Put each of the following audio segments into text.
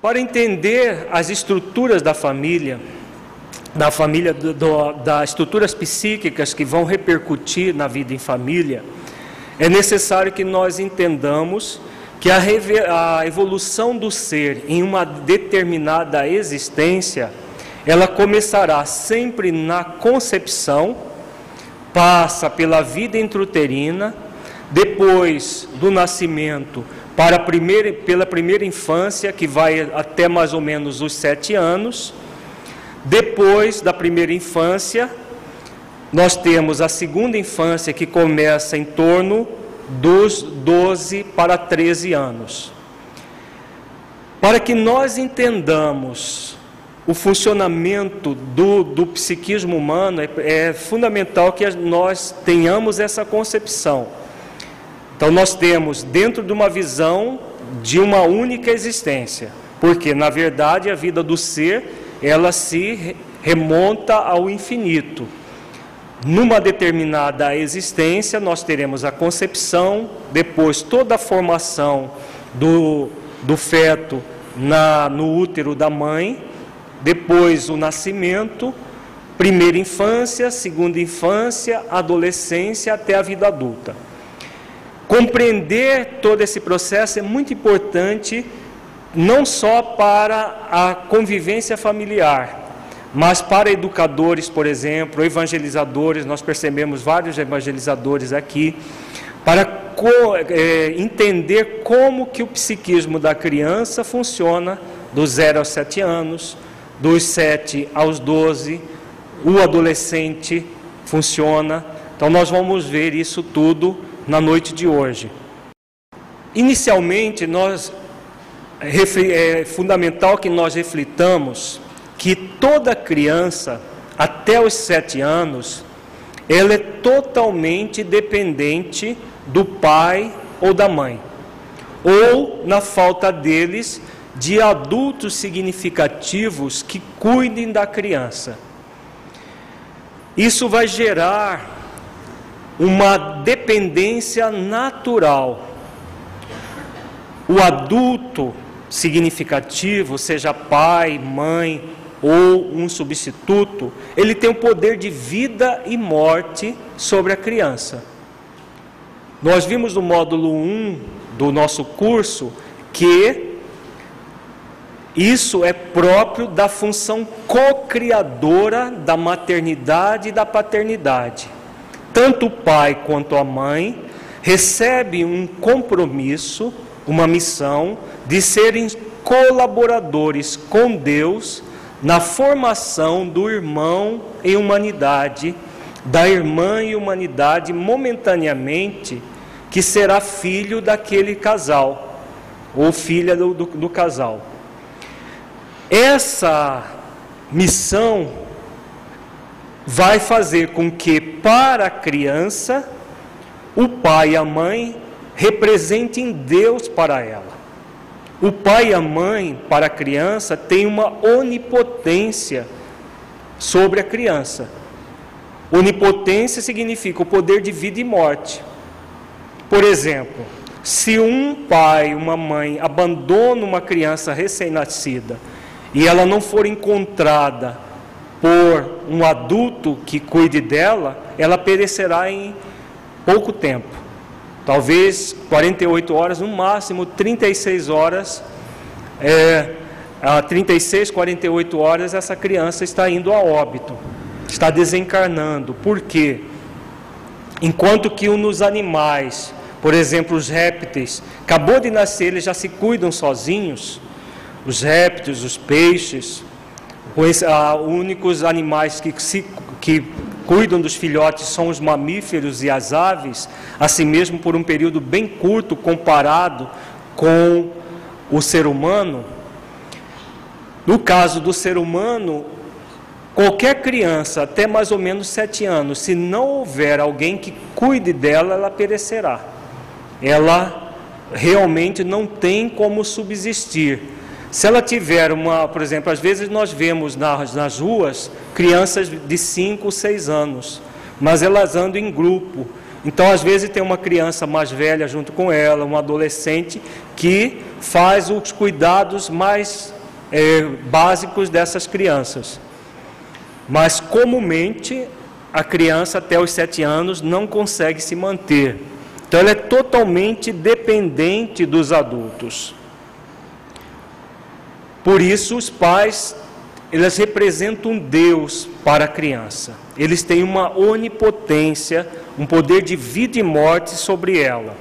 Para entender as estruturas da família, da família, do, das estruturas psíquicas que vão repercutir na vida em família, é necessário que nós entendamos que a, a evolução do ser em uma determinada existência, ela começará sempre na concepção, passa pela vida intrauterina, depois do nascimento para primeira, pela primeira infância, que vai até mais ou menos os sete anos. Depois da primeira infância, nós temos a segunda infância, que começa em torno dos 12 para 13 anos. Para que nós entendamos o funcionamento do, do psiquismo humano, é, é fundamental que nós tenhamos essa concepção então nós temos dentro de uma visão de uma única existência, porque na verdade a vida do ser ela se remonta ao infinito. Numa determinada existência, nós teremos a concepção, depois toda a formação do, do feto na, no útero da mãe, depois o nascimento, primeira infância, segunda infância, adolescência até a vida adulta. Compreender todo esse processo é muito importante, não só para a convivência familiar, mas para educadores, por exemplo, evangelizadores, nós percebemos vários evangelizadores aqui, para é, entender como que o psiquismo da criança funciona dos 0 aos 7 anos, dos 7 aos 12, o adolescente funciona. Então nós vamos ver isso tudo na noite de hoje. Inicialmente, nós é fundamental que nós reflitamos que toda criança até os sete anos ela é totalmente dependente do pai ou da mãe, ou na falta deles de adultos significativos que cuidem da criança. Isso vai gerar uma dependência natural. O adulto significativo, seja pai, mãe ou um substituto, ele tem o poder de vida e morte sobre a criança. Nós vimos no módulo 1 do nosso curso que isso é próprio da função co-criadora da maternidade e da paternidade tanto o pai quanto a mãe recebem um compromisso, uma missão de serem colaboradores com Deus na formação do irmão em humanidade, da irmã em humanidade momentaneamente, que será filho daquele casal, ou filha do, do, do casal. Essa missão vai fazer com que para a criança o pai e a mãe representem Deus para ela. O pai e a mãe para a criança têm uma onipotência sobre a criança. Onipotência significa o poder de vida e morte. Por exemplo, se um pai, uma mãe abandona uma criança recém-nascida e ela não for encontrada por um adulto que cuide dela, ela perecerá em pouco tempo. talvez 48 horas, no máximo 36 horas, é, a 36, 48 horas, essa criança está indo a óbito, está desencarnando. Por quê? Enquanto que nos animais, por exemplo, os répteis, acabou de nascer, eles já se cuidam sozinhos, os répteis, os peixes, os ah, únicos animais que, se, que cuidam dos filhotes são os mamíferos e as aves, assim mesmo por um período bem curto comparado com o ser humano. No caso do ser humano, qualquer criança até mais ou menos sete anos, se não houver alguém que cuide dela, ela perecerá. Ela realmente não tem como subsistir. Se ela tiver uma, por exemplo, às vezes nós vemos nas, nas ruas crianças de 5, 6 anos, mas elas andam em grupo. Então, às vezes, tem uma criança mais velha junto com ela, um adolescente, que faz os cuidados mais é, básicos dessas crianças. Mas, comumente, a criança até os 7 anos não consegue se manter. Então, ela é totalmente dependente dos adultos. Por isso, os pais, eles representam Deus para a criança. Eles têm uma onipotência, um poder de vida e morte sobre ela.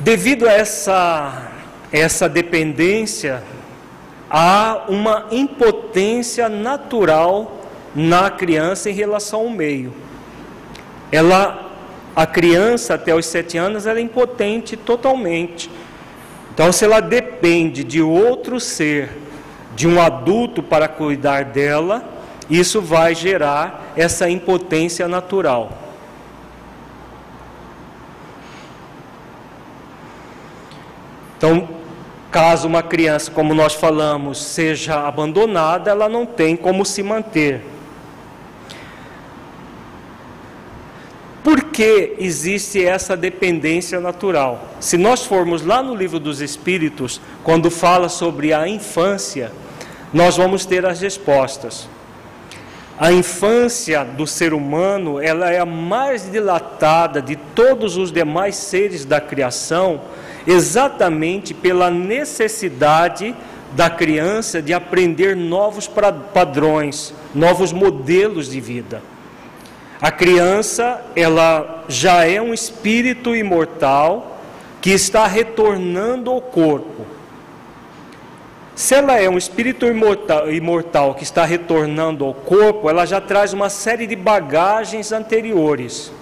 Devido a essa, essa dependência, há uma impotência natural na criança em relação ao meio. Ela a criança até os sete anos ela é impotente totalmente. Então, se ela depende de outro ser, de um adulto para cuidar dela, isso vai gerar essa impotência natural. Então, caso uma criança, como nós falamos, seja abandonada, ela não tem como se manter. Por que existe essa dependência natural? Se nós formos lá no livro dos Espíritos, quando fala sobre a infância, nós vamos ter as respostas. A infância do ser humano, ela é a mais dilatada de todos os demais seres da criação, exatamente pela necessidade da criança de aprender novos padrões, novos modelos de vida. A criança, ela já é um espírito imortal que está retornando ao corpo. Se ela é um espírito imortal, imortal, que está retornando ao corpo, ela já traz uma série de bagagens anteriores.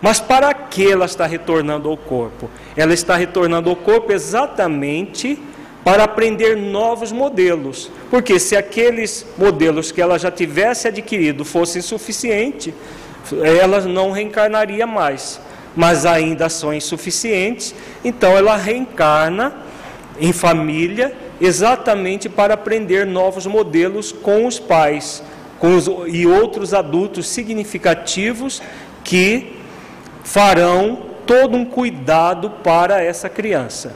Mas para que ela está retornando ao corpo? Ela está retornando ao corpo exatamente para aprender novos modelos. Porque se aqueles modelos que ela já tivesse adquirido fossem suficientes, ela não reencarnaria mais. Mas ainda são insuficientes, então ela reencarna em família exatamente para aprender novos modelos com os pais com os, e outros adultos significativos que farão todo um cuidado para essa criança.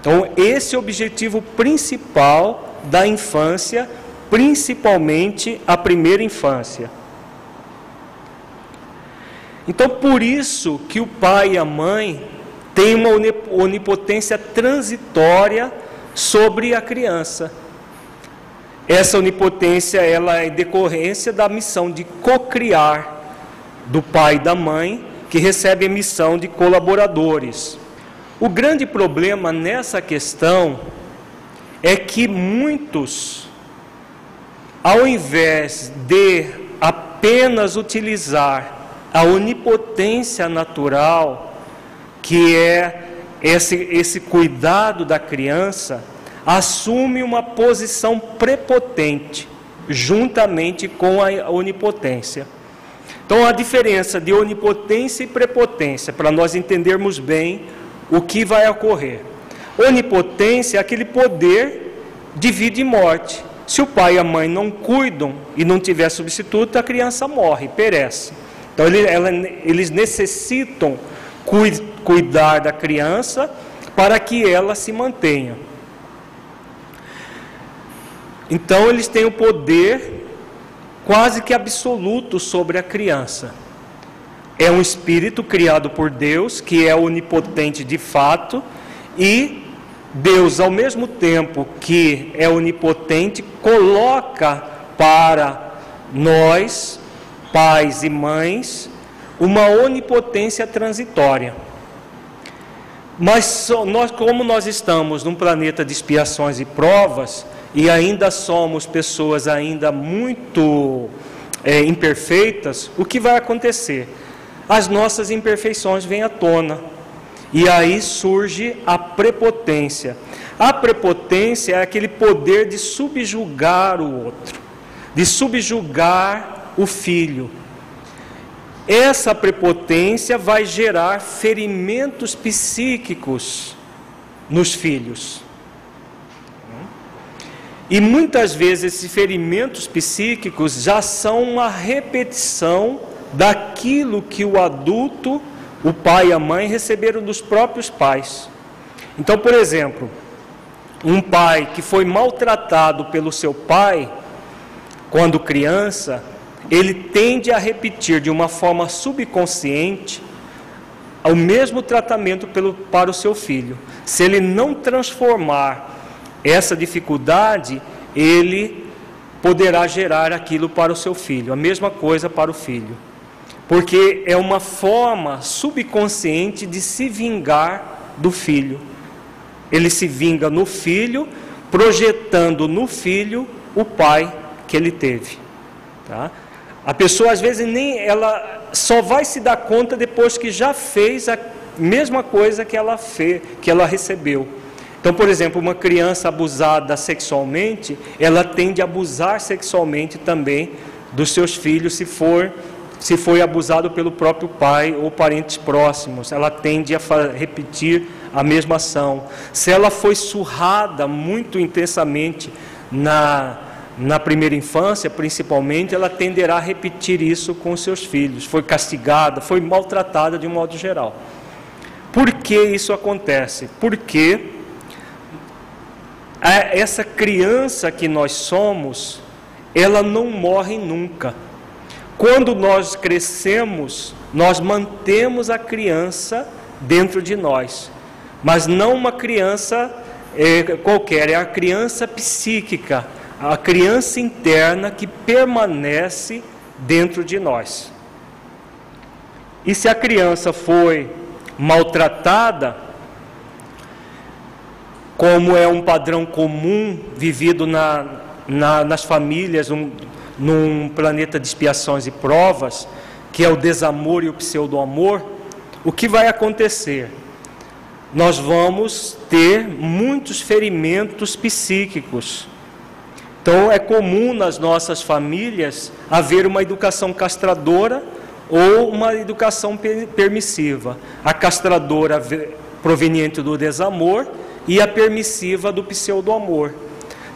Então, esse é o objetivo principal da infância, principalmente a primeira infância. Então, por isso que o pai e a mãe têm uma onipotência transitória sobre a criança. Essa onipotência ela é decorrência da missão de cocriar do pai e da mãe, que recebe a missão de colaboradores. O grande problema nessa questão é que muitos, ao invés de apenas utilizar a onipotência natural, que é esse, esse cuidado da criança, assume uma posição prepotente, juntamente com a onipotência. Então, a diferença de onipotência e prepotência, para nós entendermos bem o que vai ocorrer. Onipotência é aquele poder de vida e morte. Se o pai e a mãe não cuidam e não tiver substituto, a criança morre, perece. Então ele, ela, eles necessitam cuidar da criança para que ela se mantenha. Então eles têm o poder, quase que absoluto sobre a criança. É um espírito criado por Deus, que é onipotente de fato, e Deus, ao mesmo tempo que é onipotente, coloca para nós, pais e mães, uma onipotência transitória. Mas nós, como nós estamos num planeta de expiações e provas, e ainda somos pessoas ainda muito é, imperfeitas, o que vai acontecer? As nossas imperfeições vêm à tona. E aí surge a prepotência. A prepotência é aquele poder de subjugar o outro, de subjugar o filho. Essa prepotência vai gerar ferimentos psíquicos nos filhos. E muitas vezes esses ferimentos psíquicos já são uma repetição daquilo que o adulto, o pai e a mãe receberam dos próprios pais. Então, por exemplo, um pai que foi maltratado pelo seu pai quando criança, ele tende a repetir de uma forma subconsciente o mesmo tratamento pelo, para o seu filho. Se ele não transformar essa dificuldade, ele poderá gerar aquilo para o seu filho, a mesma coisa para o filho. Porque é uma forma subconsciente de se vingar do filho. Ele se vinga no filho, projetando no filho o pai que ele teve. Tá? A pessoa às vezes nem ela só vai se dar conta depois que já fez a mesma coisa que ela fez, que ela recebeu. Então, por exemplo, uma criança abusada sexualmente, ela tende a abusar sexualmente também dos seus filhos se for se foi abusado pelo próprio pai ou parentes próximos, ela tende a repetir a mesma ação. Se ela foi surrada muito intensamente na, na primeira infância, principalmente, ela tenderá a repetir isso com seus filhos. Foi castigada, foi maltratada de um modo geral. Por que isso acontece? Porque essa criança que nós somos, ela não morre nunca. Quando nós crescemos, nós mantemos a criança dentro de nós, mas não uma criança é, qualquer, é a criança psíquica, a criança interna que permanece dentro de nós. E se a criança foi maltratada, como é um padrão comum vivido na, na, nas famílias, um, num planeta de expiações e provas, que é o desamor e o pseudo-amor, o que vai acontecer? Nós vamos ter muitos ferimentos psíquicos. Então, é comum nas nossas famílias haver uma educação castradora ou uma educação permissiva. A castradora proveniente do desamor e a permissiva do pseudo-amor.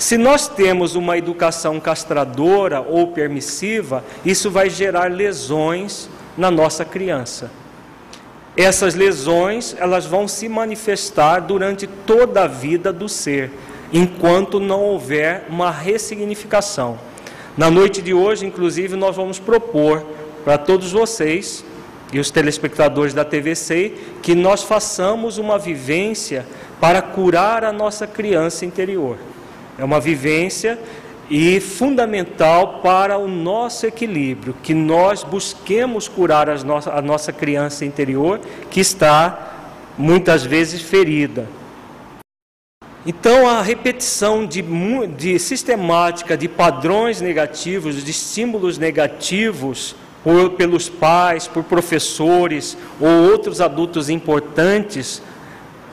Se nós temos uma educação castradora ou permissiva, isso vai gerar lesões na nossa criança. Essas lesões, elas vão se manifestar durante toda a vida do ser, enquanto não houver uma ressignificação. Na noite de hoje, inclusive, nós vamos propor para todos vocês e os telespectadores da TVC que nós façamos uma vivência para curar a nossa criança interior. É uma vivência e fundamental para o nosso equilíbrio, que nós busquemos curar a nossa criança interior que está muitas vezes ferida. Então, a repetição de, de sistemática de padrões negativos, de estímulos negativos, por, pelos pais, por professores ou outros adultos importantes,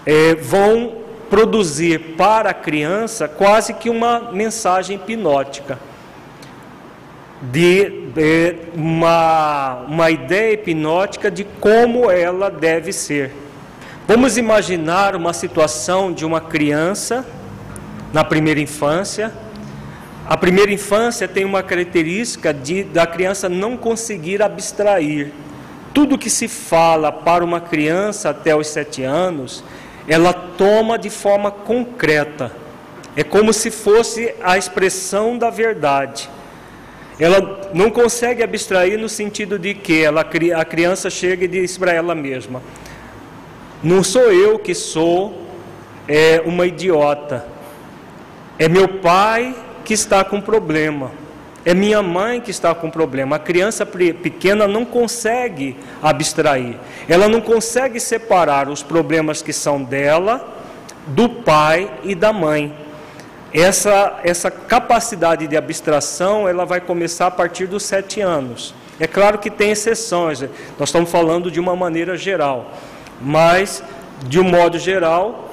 é, vão produzir para a criança quase que uma mensagem hipnótica, de, de uma, uma ideia hipnótica de como ela deve ser. Vamos imaginar uma situação de uma criança na primeira infância a primeira infância tem uma característica de da criança não conseguir abstrair. Tudo que se fala para uma criança até os sete anos, ela toma de forma concreta. É como se fosse a expressão da verdade. ela não consegue abstrair no sentido de que ela, a criança chega e diz para ela mesma: Não sou eu que sou é, uma idiota, é meu pai que está com problema. É minha mãe que está com problema. A criança pequena não consegue abstrair. Ela não consegue separar os problemas que são dela do pai e da mãe. Essa, essa capacidade de abstração ela vai começar a partir dos sete anos. É claro que tem exceções, nós estamos falando de uma maneira geral, mas de um modo geral,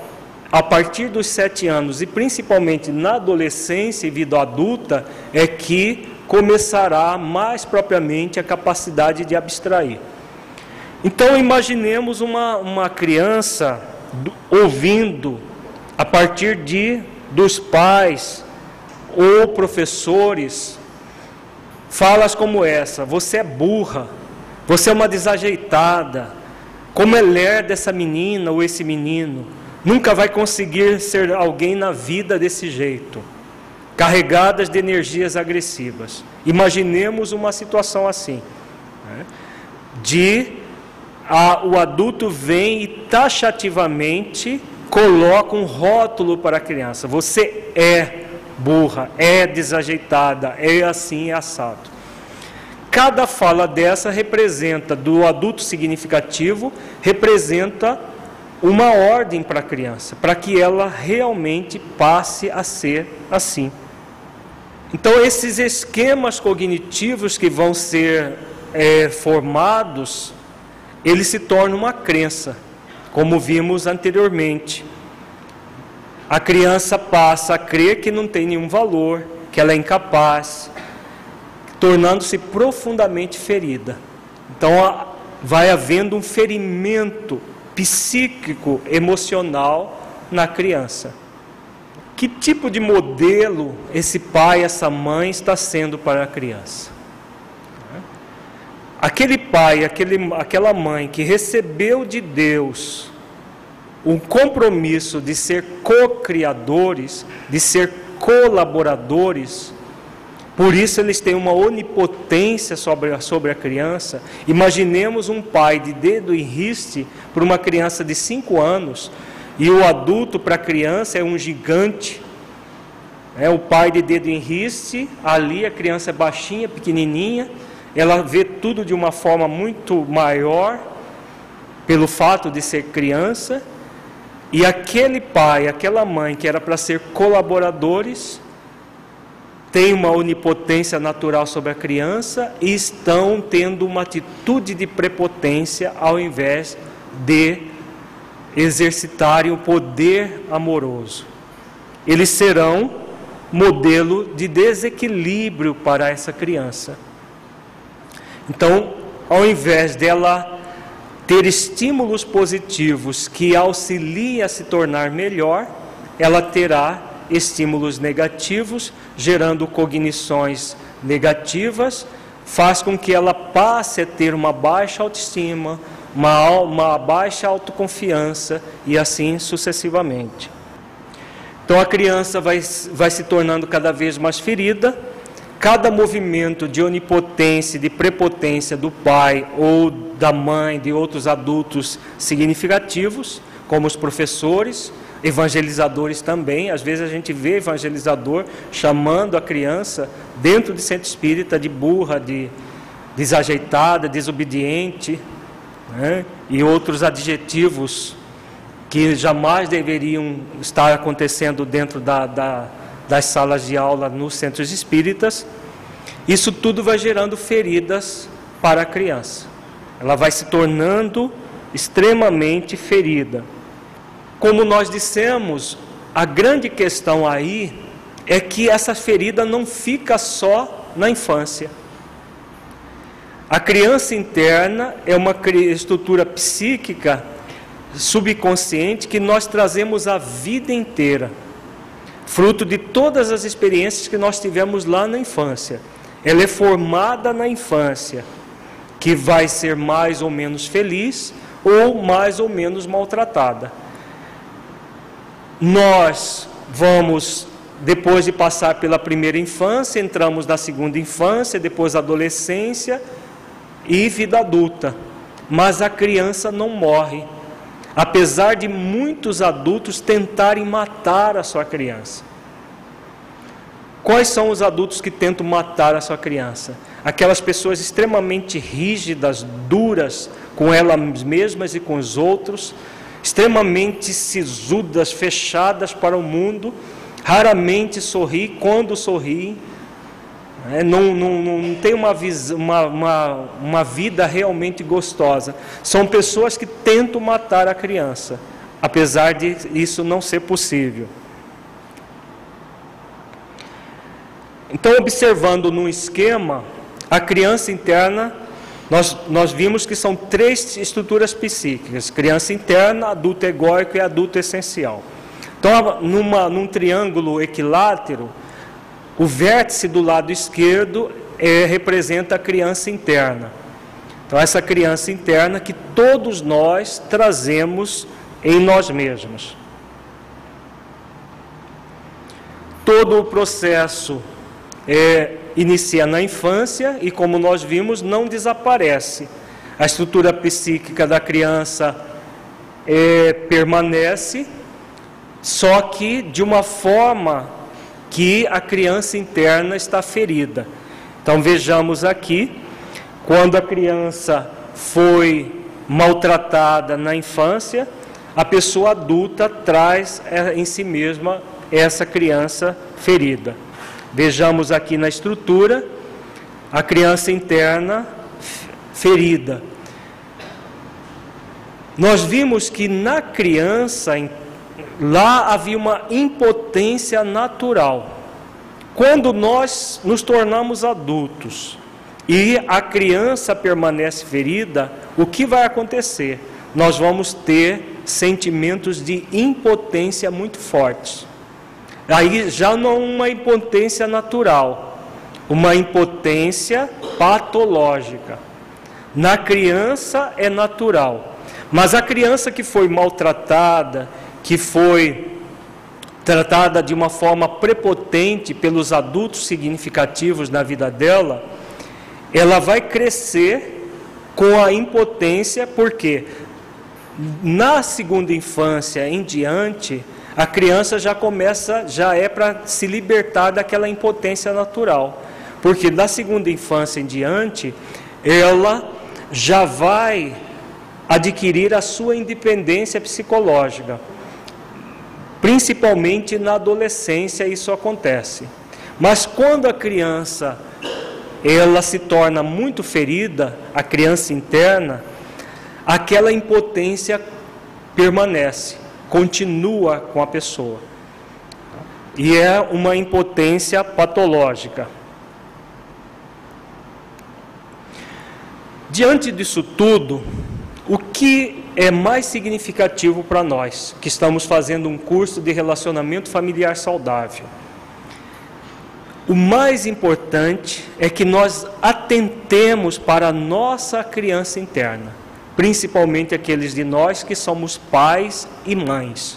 a partir dos sete anos e principalmente na adolescência e vida adulta, é que começará mais propriamente a capacidade de abstrair. Então imaginemos uma, uma criança ouvindo a partir de dos pais ou professores falas como essa: você é burra, você é uma desajeitada, como é lerda essa menina ou esse menino, nunca vai conseguir ser alguém na vida desse jeito, carregadas de energias agressivas. Imaginemos uma situação assim, né? de a, o adulto vem e taxativamente coloca um rótulo para a criança: você é burra, é desajeitada, é assim, é assado. Cada fala dessa representa, do adulto significativo, representa uma ordem para a criança, para que ela realmente passe a ser assim. Então, esses esquemas cognitivos que vão ser é, formados ele se torna uma crença, como vimos anteriormente. A criança passa a crer que não tem nenhum valor, que ela é incapaz, tornando-se profundamente ferida. Então, vai havendo um ferimento psíquico, emocional na criança. Que tipo de modelo esse pai, essa mãe está sendo para a criança? Aquele pai, aquele, aquela mãe que recebeu de Deus o compromisso de ser co-criadores, de ser colaboradores, por isso eles têm uma onipotência sobre a, sobre a criança. Imaginemos um pai de dedo em riste para uma criança de 5 anos, e o adulto para a criança é um gigante. É o pai de dedo em riste, ali a criança é baixinha, pequenininha, ela vê tudo de uma forma muito maior, pelo fato de ser criança, e aquele pai, aquela mãe que era para ser colaboradores, tem uma onipotência natural sobre a criança e estão tendo uma atitude de prepotência ao invés de exercitarem o poder amoroso. Eles serão modelo de desequilíbrio para essa criança. Então, ao invés dela ter estímulos positivos que auxiliem a se tornar melhor, ela terá estímulos negativos, gerando cognições negativas, faz com que ela passe a ter uma baixa autoestima, uma, uma baixa autoconfiança e assim sucessivamente. Então a criança vai, vai se tornando cada vez mais ferida, cada movimento de onipotência, de prepotência do pai ou da mãe, de outros adultos significativos, como os professores, evangelizadores também. Às vezes a gente vê evangelizador chamando a criança dentro de centro espírita de burra, de desajeitada, desobediente, né? e outros adjetivos que jamais deveriam estar acontecendo dentro da, da das salas de aula nos centros espíritas, isso tudo vai gerando feridas para a criança. Ela vai se tornando extremamente ferida. Como nós dissemos, a grande questão aí é que essa ferida não fica só na infância. A criança interna é uma estrutura psíquica subconsciente que nós trazemos a vida inteira fruto de todas as experiências que nós tivemos lá na infância. Ela é formada na infância, que vai ser mais ou menos feliz ou mais ou menos maltratada. Nós vamos depois de passar pela primeira infância, entramos na segunda infância, depois adolescência e vida adulta. Mas a criança não morre, apesar de muitos adultos tentarem matar a sua criança. Quais são os adultos que tentam matar a sua criança? Aquelas pessoas extremamente rígidas, duras com elas mesmas e com os outros, extremamente sisudas, fechadas para o mundo, raramente sorri, quando sorri, é, não, não, não, tem uma, uma, uma, uma vida realmente gostosa. São pessoas que tentam matar a criança, apesar de isso não ser possível. Então, observando num esquema, a criança interna, nós, nós vimos que são três estruturas psíquicas: criança interna, adulto egóico e adulto essencial. Então, numa, num triângulo equilátero, o vértice do lado esquerdo é, representa a criança interna. Então, essa criança interna que todos nós trazemos em nós mesmos. Todo o processo é, inicia na infância e, como nós vimos, não desaparece. A estrutura psíquica da criança é, permanece, só que de uma forma que a criança interna está ferida. Então vejamos aqui, quando a criança foi maltratada na infância, a pessoa adulta traz é, em si mesma essa criança ferida. Vejamos aqui na estrutura a criança interna ferida. Nós vimos que na criança, lá havia uma impotência natural. Quando nós nos tornamos adultos e a criança permanece ferida, o que vai acontecer? Nós vamos ter sentimentos de impotência muito fortes. Aí já não uma impotência natural, uma impotência patológica. Na criança é natural, mas a criança que foi maltratada, que foi tratada de uma forma prepotente pelos adultos significativos na vida dela, ela vai crescer com a impotência, porque na segunda infância em diante, a criança já começa, já é para se libertar daquela impotência natural. Porque da segunda infância em diante, ela já vai adquirir a sua independência psicológica. Principalmente na adolescência isso acontece. Mas quando a criança ela se torna muito ferida, a criança interna, aquela impotência permanece continua com a pessoa. E é uma impotência patológica. Diante disso tudo, o que é mais significativo para nós que estamos fazendo um curso de relacionamento familiar saudável? O mais importante é que nós atentemos para a nossa criança interna principalmente aqueles de nós que somos pais e mães.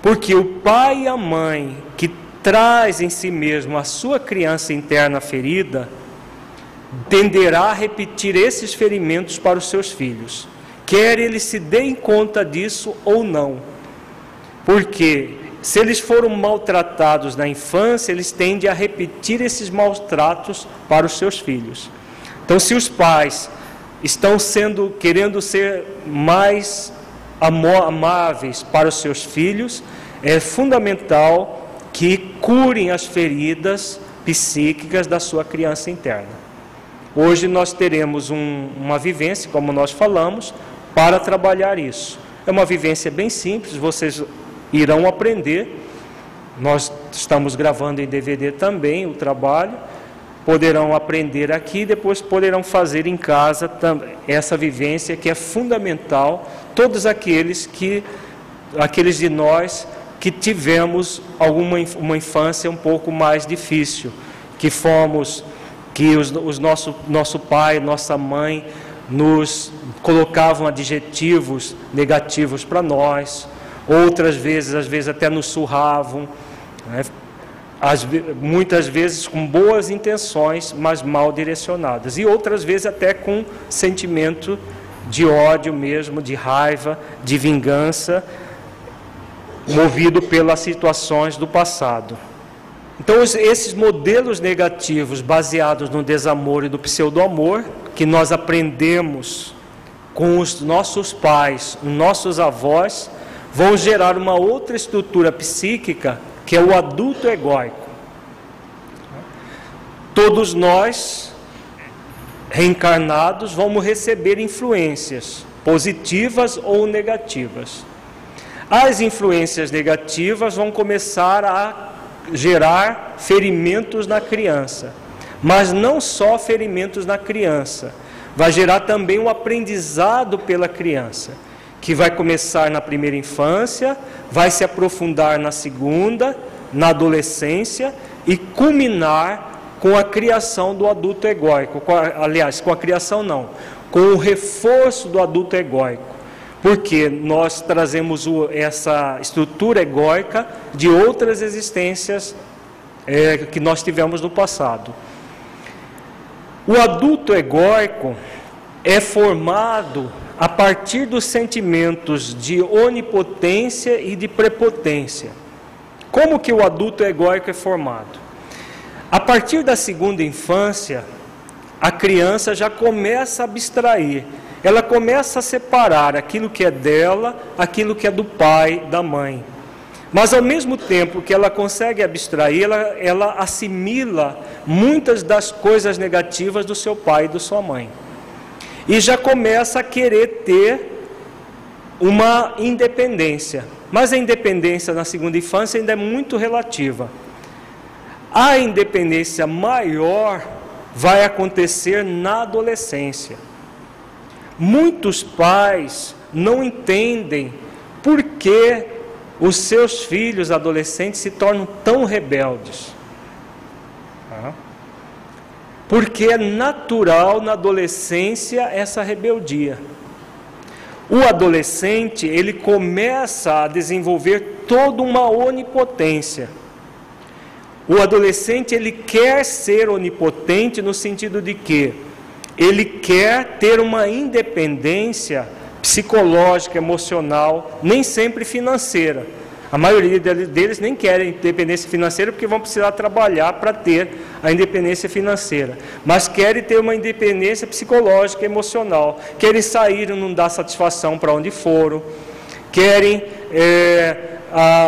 Porque o pai e a mãe que traz em si mesmo a sua criança interna ferida, tenderá a repetir esses ferimentos para os seus filhos, quer eles se deem conta disso ou não. Porque se eles foram maltratados na infância, eles tendem a repetir esses maltratos para os seus filhos. Então, se os pais estão sendo querendo ser mais amáveis para os seus filhos, é fundamental que curem as feridas psíquicas da sua criança interna. Hoje nós teremos um, uma vivência, como nós falamos, para trabalhar isso. É uma vivência bem simples, vocês irão aprender. Nós estamos gravando em DVD também o trabalho poderão aprender aqui, depois poderão fazer em casa essa vivência que é fundamental. Todos aqueles que, aqueles de nós que tivemos alguma uma infância um pouco mais difícil, que fomos, que os, os nosso nosso pai, nossa mãe nos colocavam adjetivos negativos para nós, outras vezes, às vezes até nos surravam Né? As, muitas vezes com boas intenções, mas mal direcionadas, e outras vezes até com sentimento de ódio mesmo, de raiva, de vingança, movido pelas situações do passado. Então, esses modelos negativos baseados no desamor e no pseudo-amor, que nós aprendemos com os nossos pais, os nossos avós, vão gerar uma outra estrutura psíquica, que é o adulto egóico. Todos nós, reencarnados, vamos receber influências, positivas ou negativas. As influências negativas vão começar a gerar ferimentos na criança, mas não só ferimentos na criança, vai gerar também um aprendizado pela criança, que vai começar na primeira infância, vai se aprofundar na segunda, na adolescência e culminar com a criação do adulto egóico, aliás, com a criação não, com o reforço do adulto egóico porque nós trazemos essa estrutura egóica de outras existências é, que nós tivemos no passado. O adulto egóico é formado a partir dos sentimentos de onipotência e de prepotência. Como que o adulto egóico é formado? A partir da segunda infância, a criança já começa a abstrair ela começa a separar aquilo que é dela, aquilo que é do pai, da mãe. Mas ao mesmo tempo que ela consegue abstrair, ela, ela assimila muitas das coisas negativas do seu pai e da sua mãe. E já começa a querer ter uma independência. Mas a independência na segunda infância ainda é muito relativa. A independência maior vai acontecer na adolescência. Muitos pais não entendem por que os seus filhos adolescentes se tornam tão rebeldes. Porque é natural na adolescência essa rebeldia. O adolescente, ele começa a desenvolver toda uma onipotência. O adolescente, ele quer ser onipotente no sentido de que ele quer ter uma independência psicológica, emocional, nem sempre financeira. A maioria deles nem querem independência financeira porque vão precisar trabalhar para ter a independência financeira. Mas querem ter uma independência psicológica, emocional. Querem sair e não dar satisfação para onde foram. Querem é,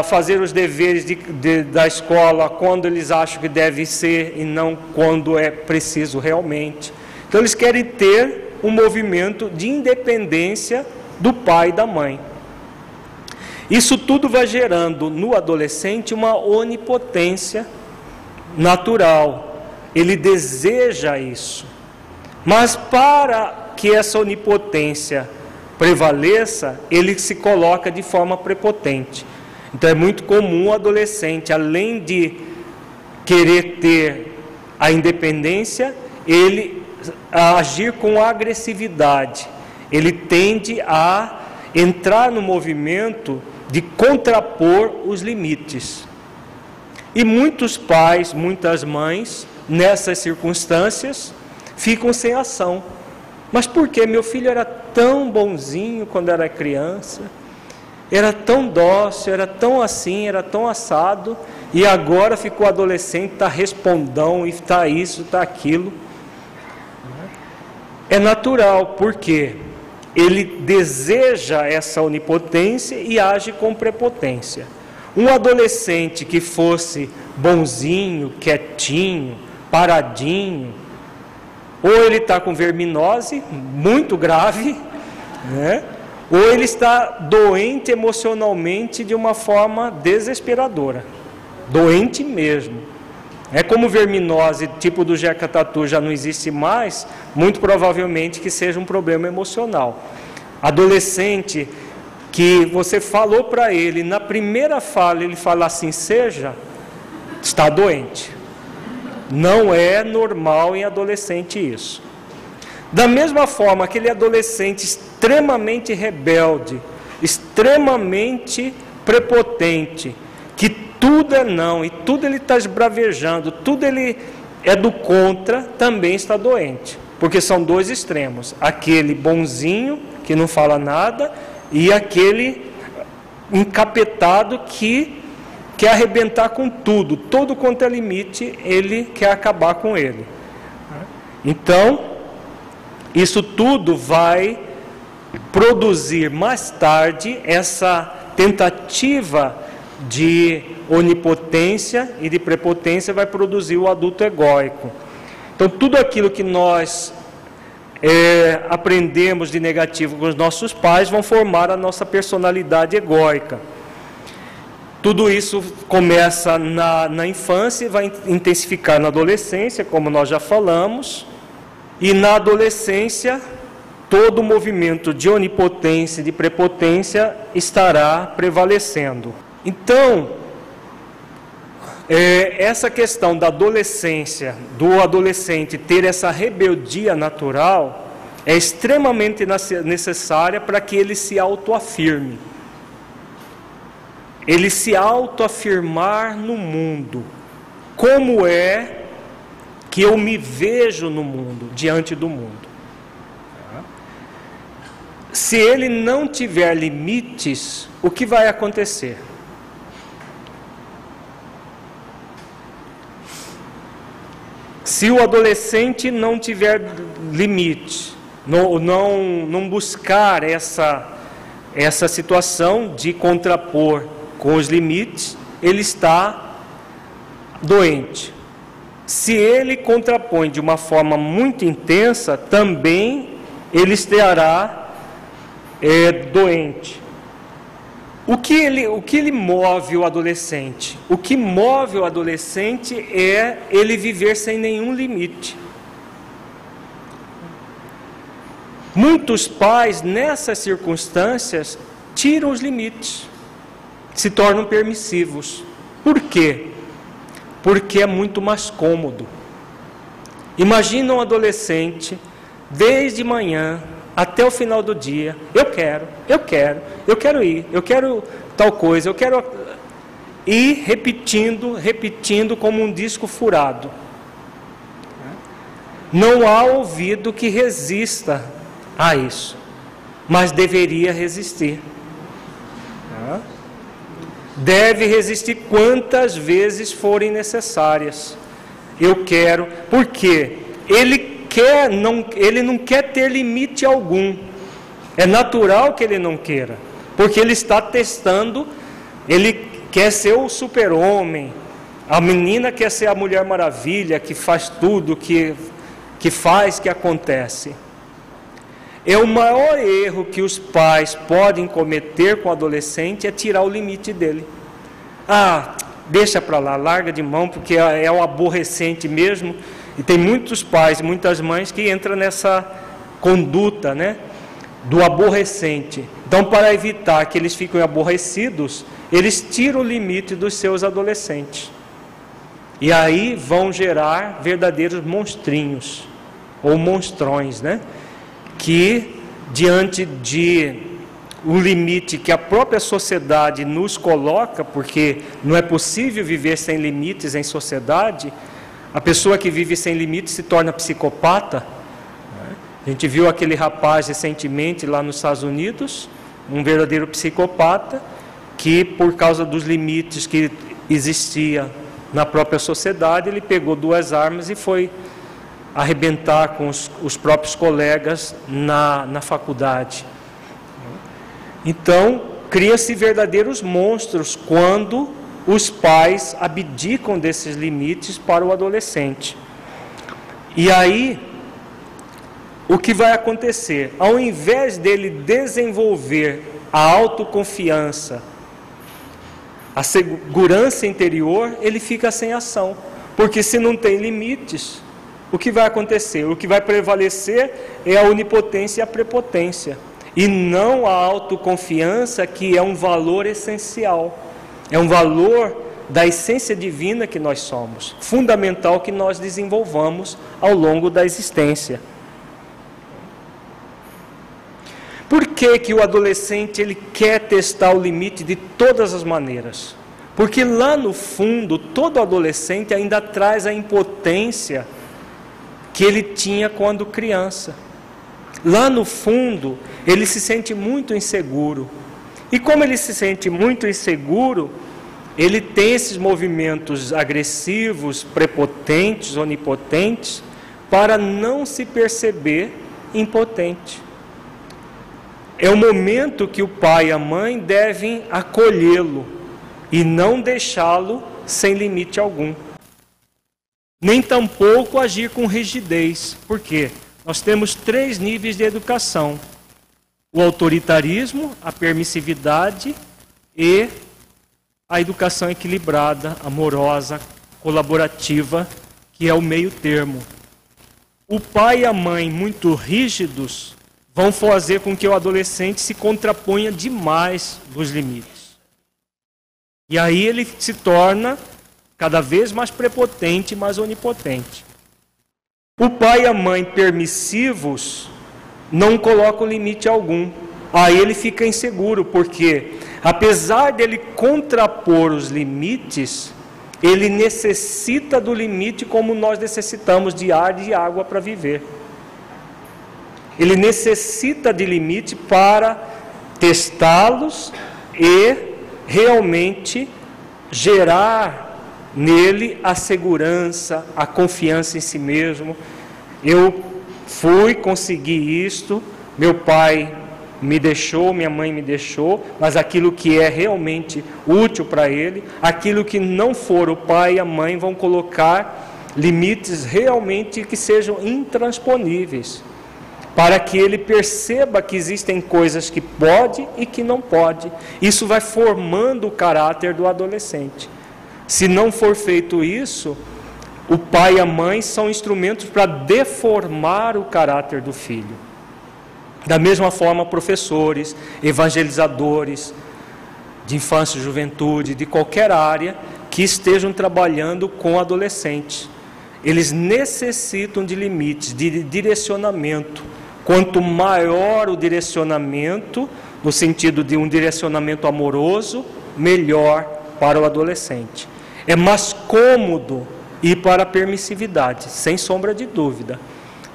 fazer os deveres de, de, da escola quando eles acham que deve ser e não quando é preciso realmente. Então eles querem ter um movimento de independência do pai e da mãe. Isso tudo vai gerando no adolescente uma onipotência natural. Ele deseja isso. Mas para que essa onipotência prevaleça, ele se coloca de forma prepotente. Então é muito comum o adolescente, além de querer ter a independência, ele agir com agressividade, ele tende a entrar no movimento de contrapor os limites. E muitos pais, muitas mães, nessas circunstâncias, ficam sem ação. Mas por que? Meu filho era tão bonzinho quando era criança, era tão dócil, era tão assim, era tão assado, e agora ficou adolescente, está respondão, está isso, está aquilo. É natural, porque ele deseja essa onipotência e age com prepotência. Um adolescente que fosse bonzinho, quietinho, paradinho, ou ele está com verminose muito grave, né? ou ele está doente emocionalmente de uma forma desesperadora, doente mesmo. É como verminose tipo do jeca tatu já não existe mais, muito provavelmente que seja um problema emocional. Adolescente que você falou para ele, na primeira fala ele fala assim, seja, está doente. Não é normal em adolescente isso. Da mesma forma, aquele adolescente extremamente rebelde, extremamente prepotente, que tudo é não, e tudo ele está esbravejando, tudo ele é do contra, também está doente. Porque são dois extremos: aquele bonzinho que não fala nada e aquele encapetado que quer arrebentar com tudo, todo quanto é limite, ele quer acabar com ele. Então, isso tudo vai produzir mais tarde essa tentativa de onipotência e de prepotência vai produzir o adulto egóico. Então, tudo aquilo que nós é, aprendemos de negativo com os nossos pais vão formar a nossa personalidade egóica. Tudo isso começa na, na infância e vai intensificar na adolescência, como nós já falamos, e na adolescência todo o movimento de onipotência e de prepotência estará prevalecendo. Então, é, essa questão da adolescência, do adolescente ter essa rebeldia natural, é extremamente necessária para que ele se autoafirme. Ele se autoafirmar no mundo. Como é que eu me vejo no mundo, diante do mundo? Se ele não tiver limites, o que vai acontecer? Se o adolescente não tiver limite, não, não, não buscar essa, essa situação de contrapor com os limites, ele está doente. Se ele contrapõe de uma forma muito intensa, também ele estará é, doente. O que, ele, o que ele move o adolescente? O que move o adolescente é ele viver sem nenhum limite. Muitos pais, nessas circunstâncias, tiram os limites, se tornam permissivos. Por quê? Porque é muito mais cômodo. Imagina um adolescente, desde manhã, até o final do dia. Eu quero, eu quero, eu quero ir, eu quero tal coisa, eu quero ir repetindo, repetindo como um disco furado. Não há ouvido que resista a isso, mas deveria resistir. Deve resistir quantas vezes forem necessárias. Eu quero, porque ele quer, não, ele não quer ter limite algum. É natural que ele não queira, porque ele está testando, ele quer ser o super-homem, a menina quer ser a mulher maravilha, que faz tudo, que, que faz, que acontece. É o maior erro que os pais podem cometer com o adolescente é tirar o limite dele. Ah, deixa para lá, larga de mão, porque é, é o aborrecente mesmo. E tem muitos pais, muitas mães que entram nessa conduta, né? Do aborrecente. Então, para evitar que eles fiquem aborrecidos, eles tiram o limite dos seus adolescentes. E aí vão gerar verdadeiros monstrinhos, ou monstrões, né? Que diante de um limite que a própria sociedade nos coloca, porque não é possível viver sem limites em sociedade, a pessoa que vive sem limites se torna psicopata. A gente viu aquele rapaz recentemente lá nos Estados Unidos, um verdadeiro psicopata, que por causa dos limites que existia na própria sociedade, ele pegou duas armas e foi arrebentar com os, os próprios colegas na, na faculdade. Então, cria-se verdadeiros monstros quando os pais abdicam desses limites para o adolescente. E aí, o que vai acontecer? Ao invés dele desenvolver a autoconfiança, a segurança interior, ele fica sem ação. Porque se não tem limites, o que vai acontecer? O que vai prevalecer é a onipotência e a prepotência, e não a autoconfiança, que é um valor essencial. É um valor da essência divina que nós somos, fundamental que nós desenvolvamos ao longo da existência. Por que, que o adolescente ele quer testar o limite de todas as maneiras? Porque lá no fundo, todo adolescente ainda traz a impotência que ele tinha quando criança. Lá no fundo, ele se sente muito inseguro. E como ele se sente muito inseguro, ele tem esses movimentos agressivos, prepotentes, onipotentes, para não se perceber impotente. É o momento que o pai e a mãe devem acolhê-lo e não deixá-lo sem limite algum. Nem tampouco agir com rigidez. Por quê? Nós temos três níveis de educação: o autoritarismo, a permissividade e a educação equilibrada, amorosa, colaborativa, que é o meio termo. O pai e a mãe muito rígidos vão fazer com que o adolescente se contraponha demais dos limites. E aí ele se torna cada vez mais prepotente, mais onipotente. O pai e a mãe permissivos não colocam limite algum. Aí ele fica inseguro, porque apesar dele contrapor os limites, ele necessita do limite como nós necessitamos de ar e de água para viver. Ele necessita de limite para testá-los e realmente gerar nele a segurança, a confiança em si mesmo. Eu fui, consegui isto, meu pai me deixou, minha mãe me deixou, mas aquilo que é realmente útil para ele, aquilo que não for, o pai e a mãe vão colocar limites realmente que sejam intransponíveis, para que ele perceba que existem coisas que pode e que não pode. Isso vai formando o caráter do adolescente. Se não for feito isso, o pai e a mãe são instrumentos para deformar o caráter do filho. Da mesma forma, professores, evangelizadores de infância e juventude, de qualquer área que estejam trabalhando com adolescentes. Eles necessitam de limites, de direcionamento. Quanto maior o direcionamento, no sentido de um direcionamento amoroso, melhor para o adolescente. É mais cômodo ir para a permissividade, sem sombra de dúvida.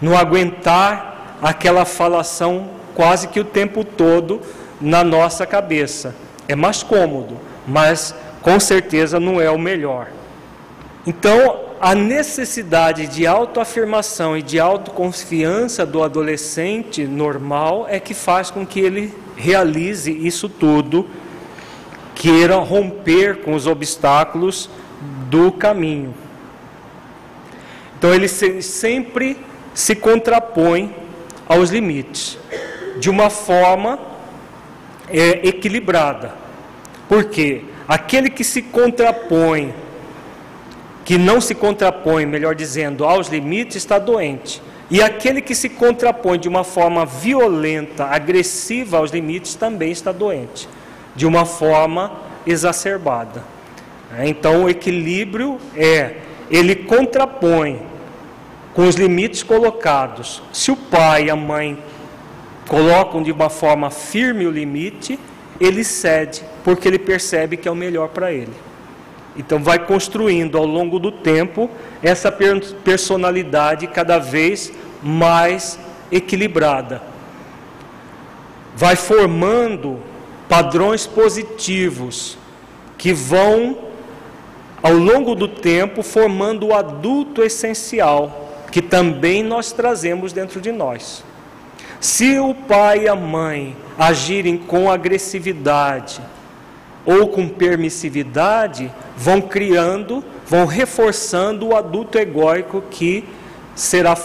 Não aguentar aquela falação quase que o tempo todo na nossa cabeça. É mais cômodo, mas com certeza não é o melhor. Então, a necessidade de autoafirmação e de autoconfiança do adolescente normal é que faz com que ele realize isso tudo, queira romper com os obstáculos do caminho. Então ele sempre se contrapõe aos limites de uma forma é, equilibrada. Porque aquele que se contrapõe, que não se contrapõe, melhor dizendo, aos limites, está doente. E aquele que se contrapõe de uma forma violenta, agressiva aos limites, também está doente, de uma forma exacerbada. É, então, o equilíbrio é, ele contrapõe com os limites colocados. Se o pai e a mãe colocam de uma forma firme o limite, ele cede, porque ele percebe que é o melhor para ele. Então, vai construindo ao longo do tempo essa personalidade cada vez mais equilibrada. Vai formando padrões positivos que vão ao longo do tempo, formando o adulto essencial, que também nós trazemos dentro de nós. Se o pai e a mãe agirem com agressividade ou com permissividade, vão criando, vão reforçando o adulto egóico que será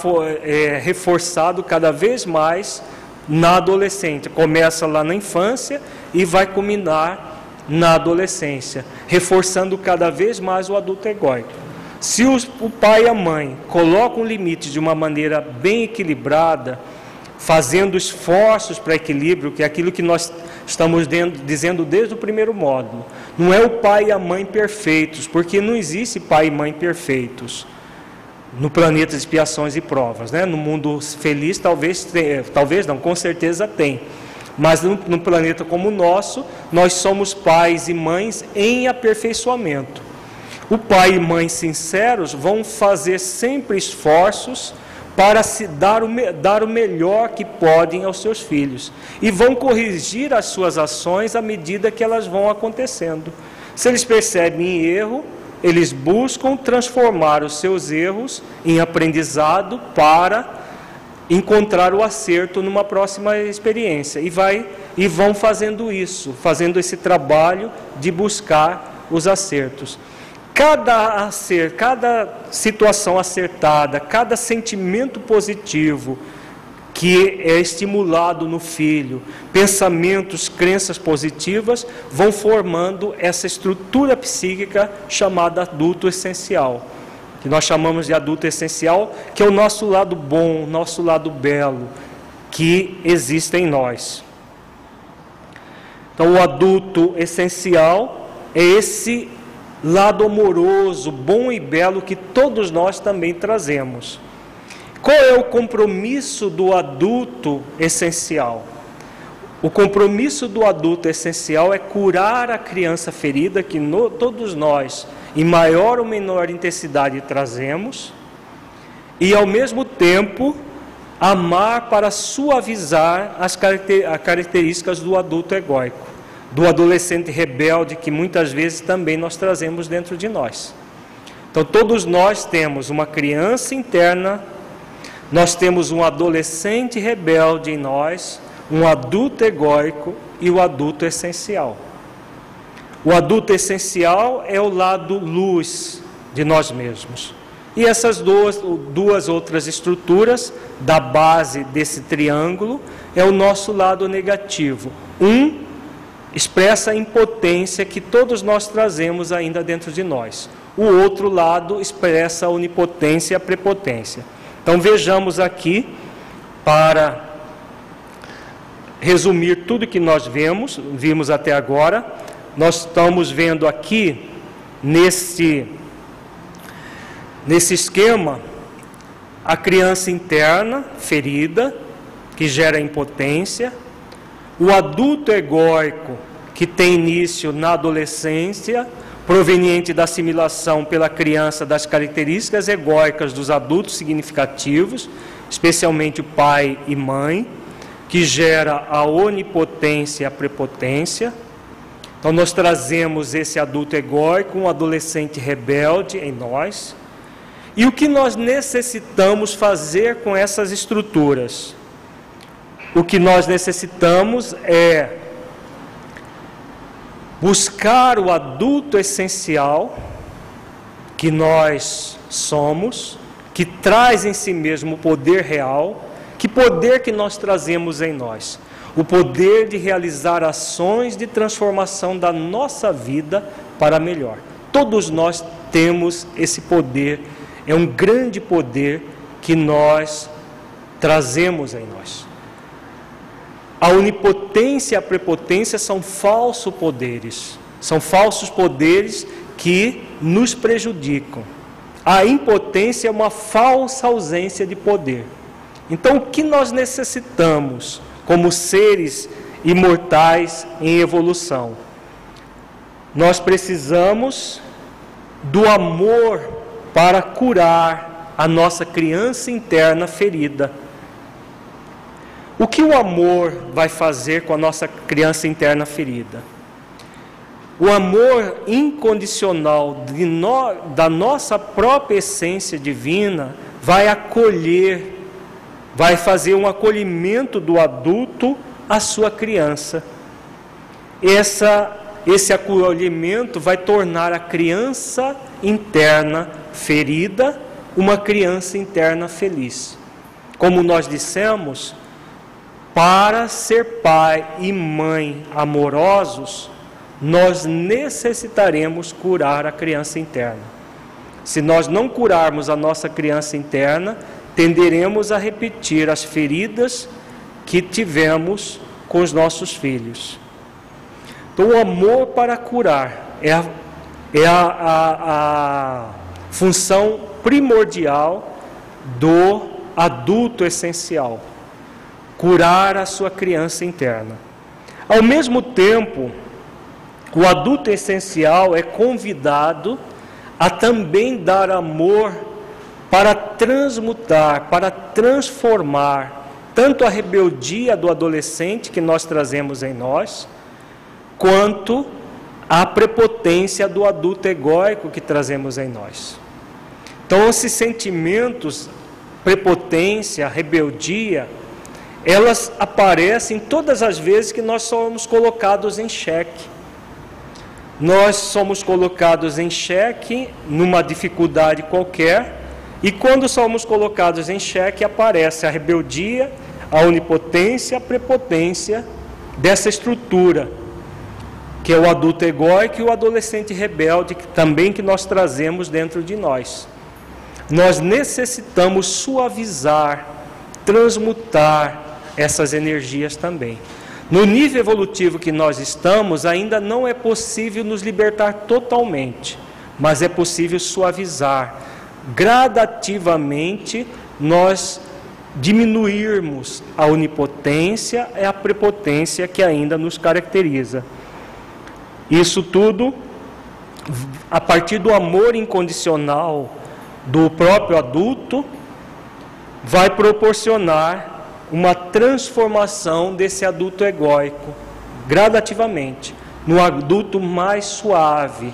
é, reforçado cada vez mais na adolescente. Começa lá na infância e vai culminar na adolescência, reforçando cada vez mais o adulto egóico. Se os, o pai e a mãe colocam limites de uma maneira bem equilibrada, fazendo esforços para equilíbrio, que é aquilo que nós estamos dentro, dizendo desde o primeiro módulo, não é o pai e a mãe perfeitos, porque não existe pai e mãe perfeitos no planeta de expiações e provas, né? No mundo feliz talvez tenha, talvez não, com certeza tem. Mas num planeta como o nosso, nós somos pais e mães em aperfeiçoamento. O pai e mãe sinceros vão fazer sempre esforços para se dar o, dar o melhor que podem aos seus filhos e vão corrigir as suas ações à medida que elas vão acontecendo. Se eles percebem erro, eles buscam transformar os seus erros em aprendizado para encontrar o acerto numa próxima experiência e vai e vão fazendo isso, fazendo esse trabalho de buscar os acertos. Cada acerto, cada situação acertada, cada sentimento positivo que é estimulado no filho, pensamentos, crenças positivas, vão formando essa estrutura psíquica chamada adulto essencial que nós chamamos de adulto essencial, que é o nosso lado bom, nosso lado belo, que existe em nós. Então, o adulto essencial é esse lado amoroso, bom e belo que todos nós também trazemos. Qual é o compromisso do adulto essencial? O compromisso do adulto essencial é curar a criança ferida que no, todos nós em maior ou menor intensidade trazemos, e ao mesmo tempo amar para suavizar as características do adulto egóico, do adolescente rebelde que muitas vezes também nós trazemos dentro de nós. Então todos nós temos uma criança interna, nós temos um adolescente rebelde em nós, um adulto egóico e o adulto essencial. O adulto essencial é o lado luz de nós mesmos. E essas duas, duas outras estruturas da base desse triângulo é o nosso lado negativo. Um expressa a impotência que todos nós trazemos ainda dentro de nós. O outro lado expressa a onipotência e a prepotência. Então vejamos aqui, para resumir tudo que nós vemos, vimos até agora, nós estamos vendo aqui nesse nesse esquema a criança interna ferida que gera impotência, o adulto egóico que tem início na adolescência, proveniente da assimilação pela criança das características egóicas dos adultos significativos, especialmente o pai e mãe, que gera a onipotência e a prepotência então nós trazemos esse adulto egóico, um adolescente rebelde em nós. E o que nós necessitamos fazer com essas estruturas? O que nós necessitamos é buscar o adulto essencial que nós somos, que traz em si mesmo o poder real, que poder que nós trazemos em nós? o poder de realizar ações de transformação da nossa vida para melhor. Todos nós temos esse poder, é um grande poder que nós trazemos em nós. A onipotência e a prepotência são falsos poderes, são falsos poderes que nos prejudicam. A impotência é uma falsa ausência de poder. Então, o que nós necessitamos? como seres imortais em evolução. Nós precisamos do amor para curar a nossa criança interna ferida. O que o amor vai fazer com a nossa criança interna ferida? O amor incondicional no, da nossa própria essência divina vai acolher vai fazer um acolhimento do adulto à sua criança. Essa, esse acolhimento vai tornar a criança interna ferida uma criança interna feliz. Como nós dissemos, para ser pai e mãe amorosos, nós necessitaremos curar a criança interna. Se nós não curarmos a nossa criança interna, tenderemos a repetir as feridas que tivemos com os nossos filhos. Então, o amor para curar é a, é a, a, a função primordial do adulto essencial. Curar a sua criança interna. Ao mesmo tempo, o adulto essencial é convidado a também dar amor para transmutar, para transformar tanto a rebeldia do adolescente que nós trazemos em nós, quanto a prepotência do adulto egóico que trazemos em nós. Então, esses sentimentos, prepotência, rebeldia, elas aparecem todas as vezes que nós somos colocados em xeque. Nós somos colocados em xeque numa dificuldade qualquer, e quando somos colocados em xeque, aparece a rebeldia, a onipotência, a prepotência dessa estrutura que é o adulto egóico e o adolescente rebelde, que também que nós trazemos dentro de nós. Nós necessitamos suavizar, transmutar essas energias também. No nível evolutivo que nós estamos, ainda não é possível nos libertar totalmente, mas é possível suavizar. Gradativamente, nós diminuirmos a onipotência e a prepotência que ainda nos caracteriza. Isso tudo a partir do amor incondicional do próprio adulto vai proporcionar uma transformação desse adulto egóico gradativamente no adulto mais suave.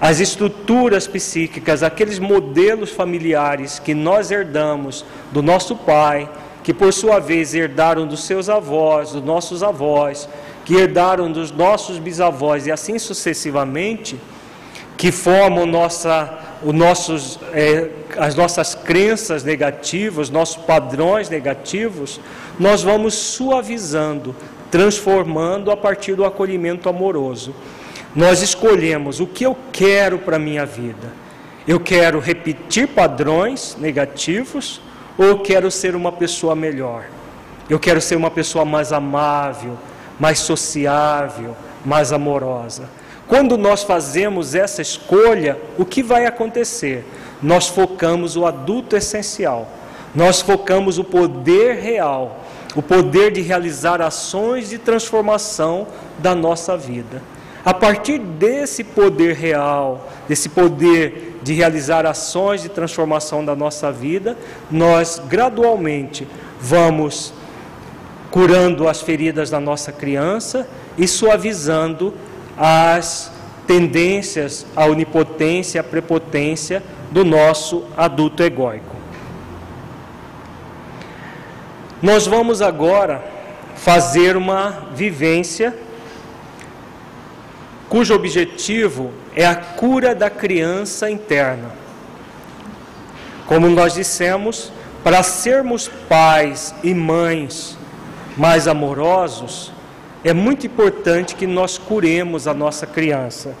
As estruturas psíquicas, aqueles modelos familiares que nós herdamos do nosso pai, que por sua vez herdaram dos seus avós, dos nossos avós, que herdaram dos nossos bisavós e assim sucessivamente, que formam nossa, os nossos, é, as nossas crenças negativas, nossos padrões negativos, nós vamos suavizando, transformando a partir do acolhimento amoroso. Nós escolhemos o que eu quero para a minha vida. Eu quero repetir padrões negativos ou quero ser uma pessoa melhor? Eu quero ser uma pessoa mais amável, mais sociável, mais amorosa. Quando nós fazemos essa escolha, o que vai acontecer? Nós focamos o adulto essencial, nós focamos o poder real, o poder de realizar ações de transformação da nossa vida. A partir desse poder real, desse poder de realizar ações de transformação da nossa vida, nós gradualmente vamos curando as feridas da nossa criança e suavizando as tendências à onipotência, à prepotência do nosso adulto egóico. Nós vamos agora fazer uma vivência cujo objetivo é a cura da criança interna. Como nós dissemos, para sermos pais e mães mais amorosos, é muito importante que nós curemos a nossa criança.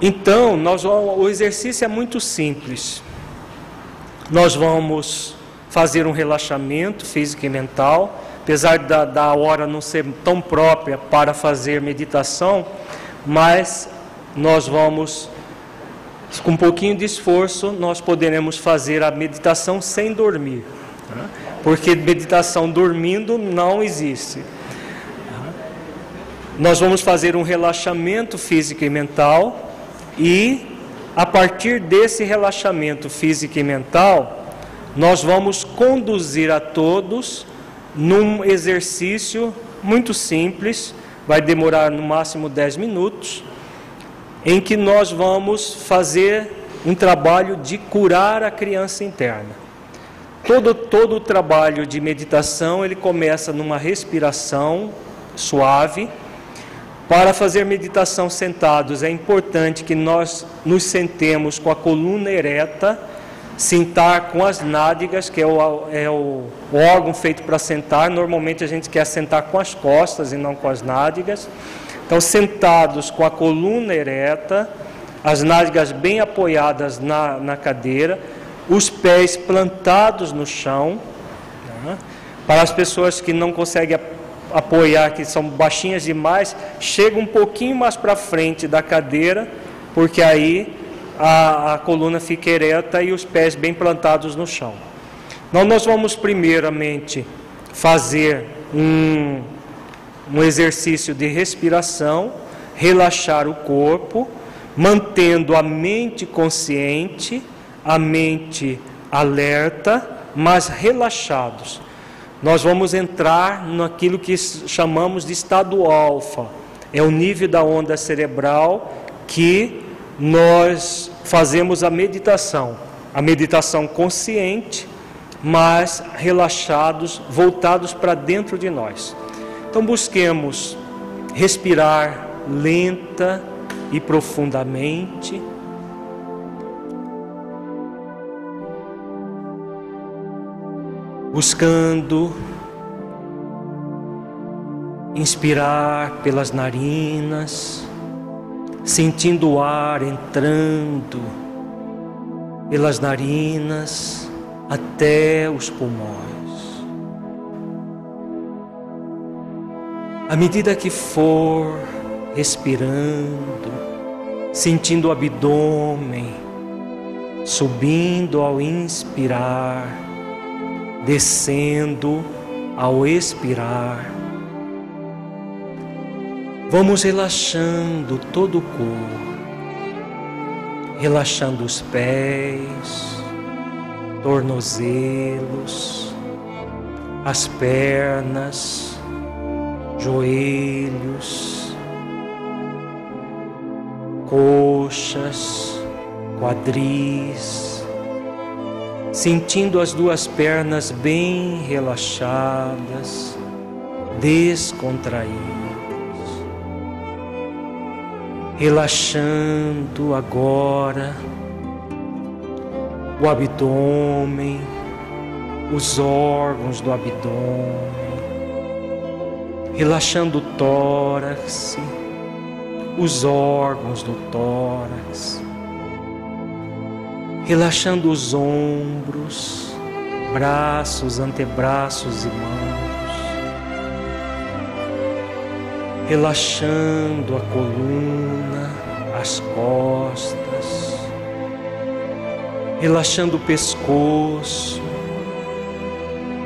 Então, nós, o exercício é muito simples. Nós vamos fazer um relaxamento físico e mental, apesar da, da hora não ser tão própria para fazer meditação, mas nós vamos com um pouquinho de esforço, nós poderemos fazer a meditação sem dormir. Porque meditação dormindo não existe. Nós vamos fazer um relaxamento físico e mental e a partir desse relaxamento físico e mental, nós vamos conduzir a todos num exercício muito simples, vai demorar no máximo 10 minutos, em que nós vamos fazer um trabalho de curar a criança interna. Todo, todo o trabalho de meditação ele começa numa respiração suave. Para fazer meditação sentados é importante que nós nos sentemos com a coluna ereta, sentar com as nádegas, que é o, é o órgão feito para sentar. Normalmente a gente quer sentar com as costas e não com as nádegas. Então, sentados com a coluna ereta, as nádegas bem apoiadas na, na cadeira, os pés plantados no chão. Né? Para as pessoas que não conseguem apoiar, que são baixinhas demais, chega um pouquinho mais para frente da cadeira, porque aí a, a coluna fique ereta e os pés bem plantados no chão. Então, nós vamos primeiramente fazer um, um exercício de respiração, relaxar o corpo, mantendo a mente consciente, a mente alerta, mas relaxados. Nós vamos entrar naquilo que chamamos de estado alfa. É o nível da onda cerebral que nós fazemos a meditação, a meditação consciente, mas relaxados, voltados para dentro de nós. Então busquemos respirar lenta e profundamente. Buscando inspirar pelas narinas, sentindo o ar entrando pelas narinas até os pulmões. À medida que for respirando, sentindo o abdômen subindo ao inspirar, descendo ao expirar. Vamos relaxando todo o corpo, relaxando os pés, tornozelos, as pernas, joelhos, coxas, quadris, sentindo as duas pernas bem relaxadas, descontraídas. Relaxando agora o abdômen, os órgãos do abdômen, relaxando o tórax, os órgãos do tórax, relaxando os ombros, braços, antebraços e mãos. Relaxando a coluna, as costas, relaxando o pescoço,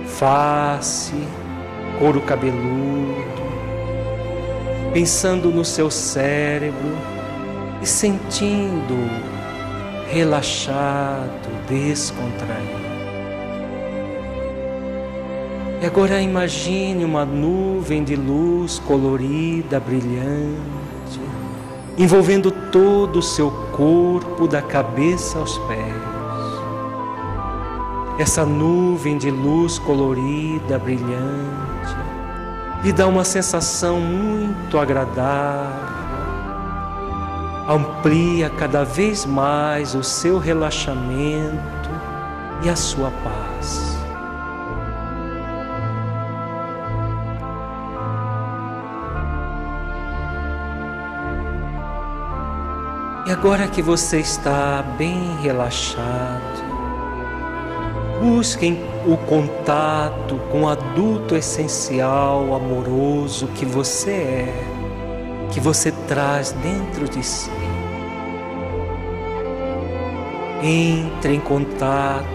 face, couro cabeludo, pensando no seu cérebro e sentindo relaxado, descontraído. E agora imagine uma nuvem de luz colorida, brilhante, envolvendo todo o seu corpo, da cabeça aos pés. Essa nuvem de luz colorida, brilhante, lhe dá uma sensação muito agradável. Amplia cada vez mais o seu relaxamento e a sua paz. E agora que você está bem relaxado, busquem o contato com o adulto essencial, amoroso que você é, que você traz dentro de si. Entre em contato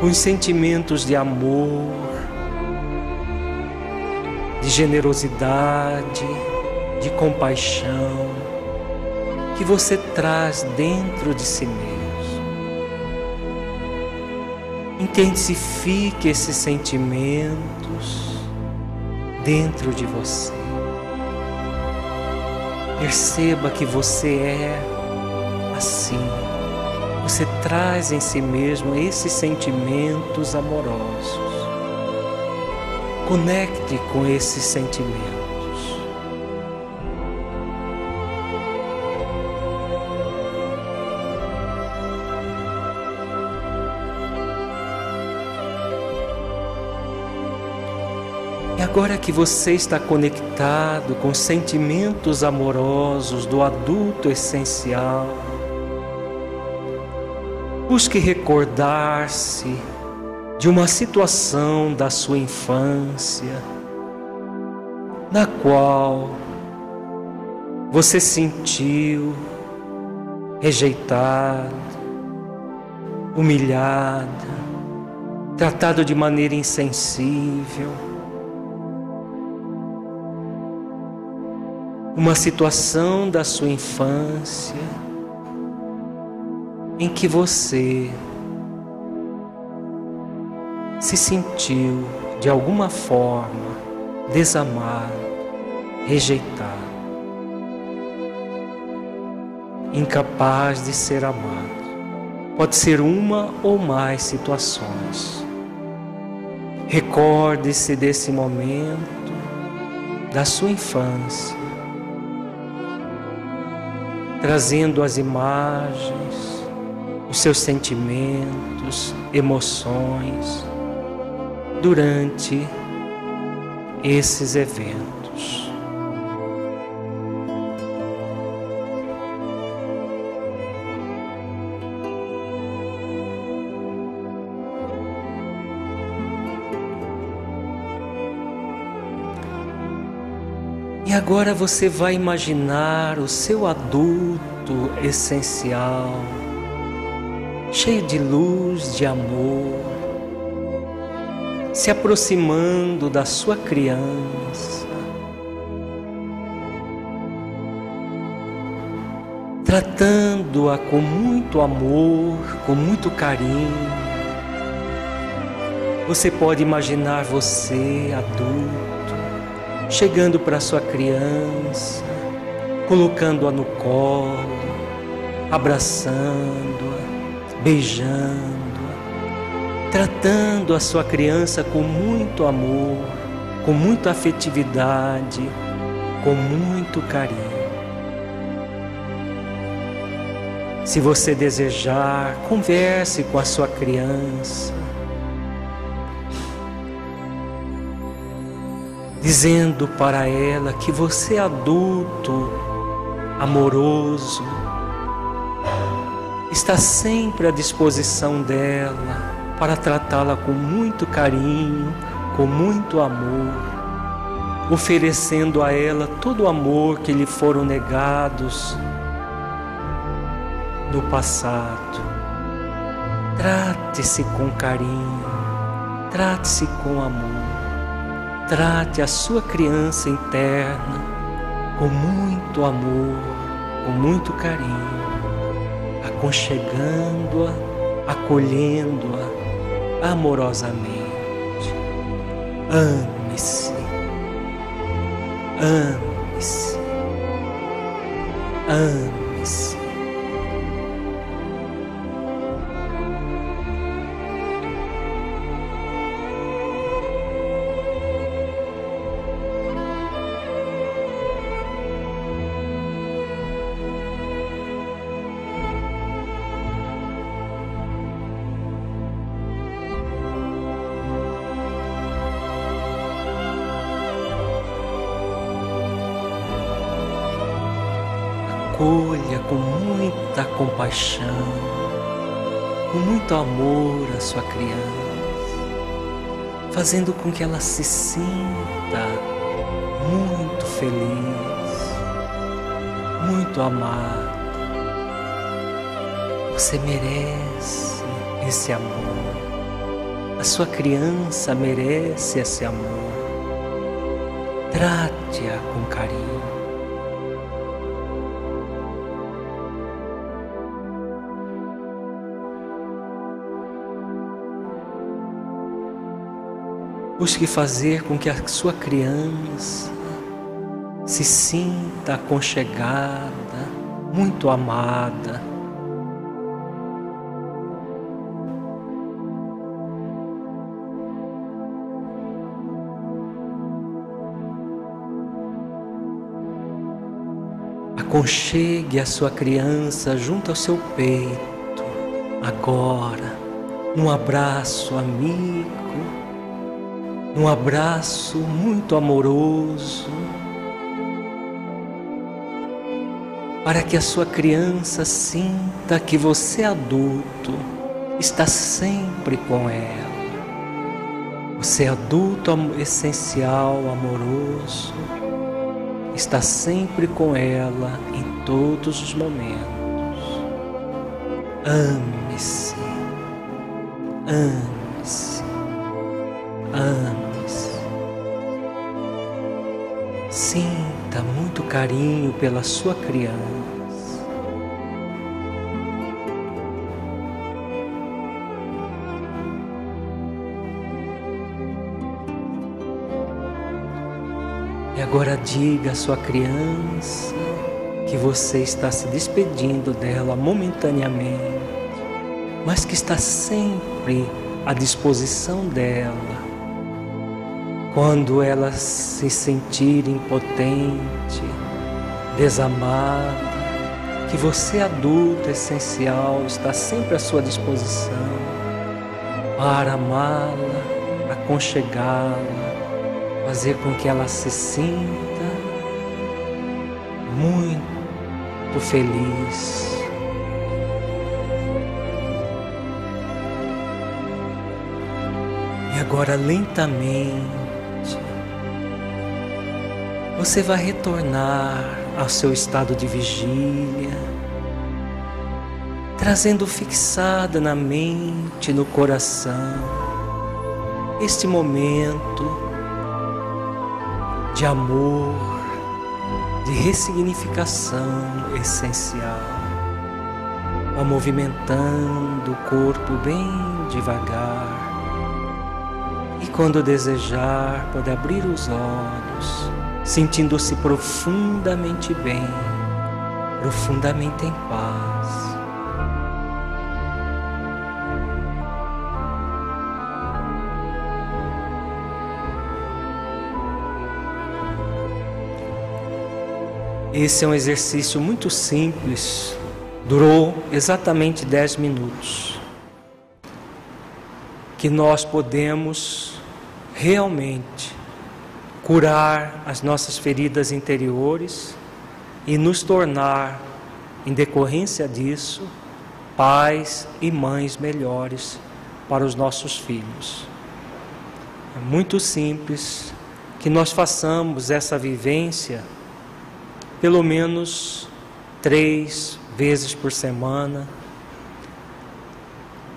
com os sentimentos de amor, de generosidade, de compaixão que você traz dentro de si mesmo. Intensifique esses sentimentos dentro de você. Perceba que você é assim. Você traz em si mesmo esses sentimentos amorosos. Conecte com esses sentimentos. Agora que você está conectado com sentimentos amorosos do adulto essencial, busque recordar-se de uma situação da sua infância na qual você sentiu rejeitado, humilhado, tratado de maneira insensível. Uma situação da sua infância em que você se sentiu de alguma forma desamado, rejeitado, incapaz de ser amado. Pode ser uma ou mais situações. Recorde-se desse momento da sua infância, trazendo as imagens, os seus sentimentos, emoções durante esses eventos. E agora você vai imaginar o seu adulto essencial, cheio de luz, de amor, se aproximando da sua criança, tratando-a com muito amor, com muito carinho. Você pode imaginar você, adulto, chegando para sua criança, colocando-a no colo, abraçando-a, beijando tratando a sua criança com muito amor, com muita afetividade, com muito carinho. Se você desejar, converse com a sua criança, dizendo para ela que você é adulto, amoroso, está sempre à disposição dela para tratá-la com muito carinho, com muito amor, oferecendo a ela todo o amor que lhe foram negados no passado. Trate-se com carinho, trate-se com amor, trate a sua criança interna com muito amor, com muito carinho, aconchegando-a, acolhendo-a amorosamente. Ame-se. Ame-se. Ame-se. Acolha com muita compaixão, com muito amor a sua criança, fazendo com que ela se sinta muito feliz, muito amada. Você merece esse amor. A sua criança merece esse amor. Trate-a com carinho. Busque fazer com que a sua criança se sinta aconchegada, muito amada. Aconchegue a sua criança junto ao seu peito, agora, num abraço amigo um abraço muito amoroso, para que a sua criança sinta que você adulto está sempre com ela. Você adulto essencial, amoroso, está sempre com ela em todos os momentos. Ame-se. Ame-se. Ame-se. Carinho pela sua criança. E agora diga à sua criança que você está se despedindo dela momentaneamente, mas que está sempre à disposição dela. Quando ela se sentir impotente, desamada, que você adulto essencial está sempre à sua disposição para amá-la, aconchegá-la, fazer com que ela se sinta muito feliz. E agora lentamente você vai retornar ao seu estado de vigília, trazendo fixada na mente, no coração, este momento de amor, de ressignificação essencial. Vá movimentando o corpo bem devagar. E quando desejar, pode abrir os olhos, sentindo-se profundamente bem, profundamente em paz. Esse é um exercício muito simples, durou exatamente 10 minutos. Que nós podemos realmente curar as nossas feridas interiores e nos tornar, em decorrência disso, pais e mães melhores para os nossos filhos. É muito simples que nós façamos essa vivência pelo menos três vezes por semana.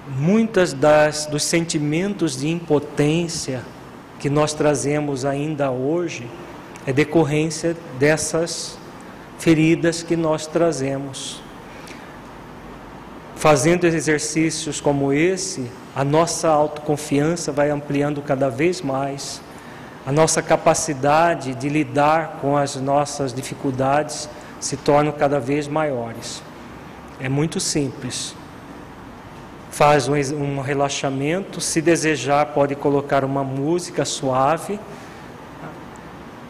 Muitas das dos sentimentos de impotência que nós trazemos ainda hoje é decorrência dessas feridas que nós trazemos. Fazendo exercícios como esse, a nossa autoconfiança vai ampliando cada vez mais a nossa capacidade de lidar com as nossas dificuldades se torna cada vez maiores. É muito simples. Faz um, um relaxamento, se desejar, pode colocar uma música suave.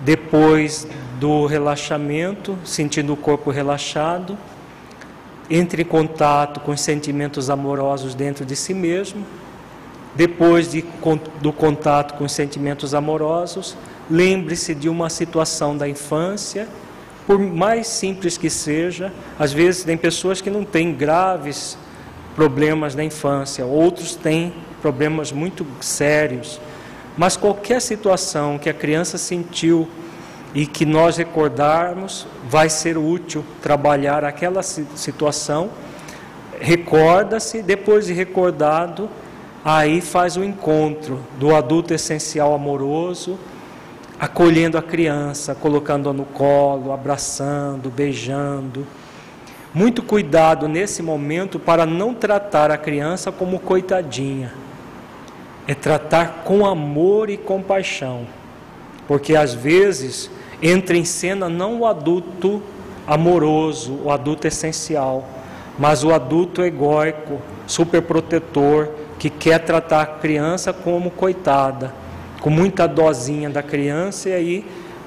Depois do relaxamento, sentindo o corpo relaxado, entre em contato com os sentimentos amorosos dentro de si mesmo depois de, do contato com os sentimentos amorosos, lembre-se de uma situação da infância, por mais simples que seja. Às vezes, tem pessoas que não têm graves problemas na infância, outros têm problemas muito sérios. Mas qualquer situação que a criança sentiu e que nós recordarmos, vai ser útil trabalhar aquela situação. Recorda-se, depois de recordado, aí faz o encontro do adulto essencial amoroso, acolhendo a criança, colocando-a no colo, abraçando, beijando. Muito cuidado nesse momento para não tratar a criança como coitadinha. É tratar com amor e compaixão. Porque às vezes entra em cena não o adulto amoroso, o adulto essencial, mas o adulto egóico, superprotetor, que quer tratar a criança como coitada, com muita dosinha da criança e aí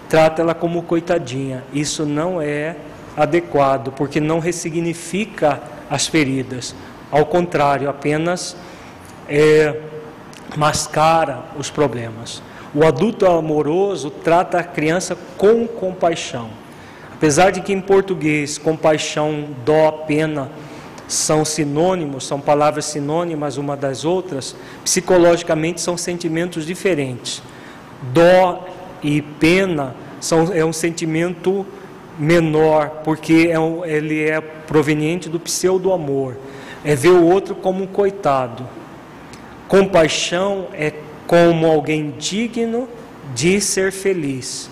trata ela como coitadinha. Isso não é adequado, porque não ressignifica as feridas. Ao contrário, apenas é, mascara os problemas. O adulto amoroso trata a criança com compaixão. Apesar de que em português compaixão, dó, pena são sinônimos, são palavras sinônimas uma das outras, psicologicamente são sentimentos diferentes. Dó e pena são, é um sentimento menor, porque é ele é proveniente do pseudo-amor. é ver o outro como um coitado. Compaixão é como alguém digno de ser feliz.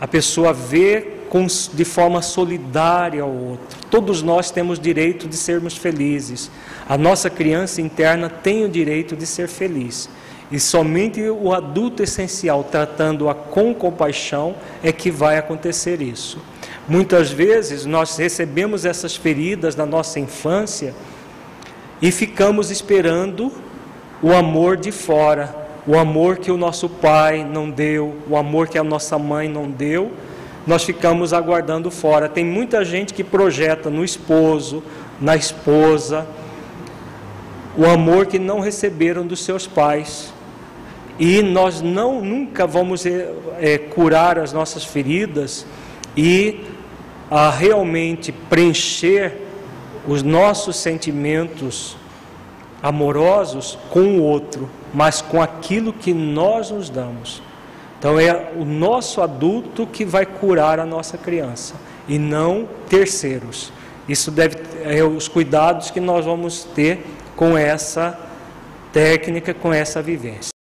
A pessoa vê com, de forma solidária ao outro. Todos nós temos direito de sermos felizes. A nossa criança interna tem o direito de ser feliz. E somente o adulto essencial, tratando-a com compaixão, é que vai acontecer isso. Muitas vezes nós recebemos essas feridas na nossa infância e ficamos esperando o amor de fora, o amor que o nosso pai não deu, o amor que a nossa mãe não deu, nós ficamos aguardando fora. Tem muita gente que projeta no esposo, na esposa, o amor que não receberam dos seus pais. E nós não nunca vamos é, curar as nossas feridas e a realmente preencher os nossos sentimentos amorosos com o outro, mas com aquilo que nós nos damos. Então é o nosso adulto que vai curar a nossa criança e não terceiros. Isso deve é os cuidados que nós vamos ter com essa técnica, com essa vivência.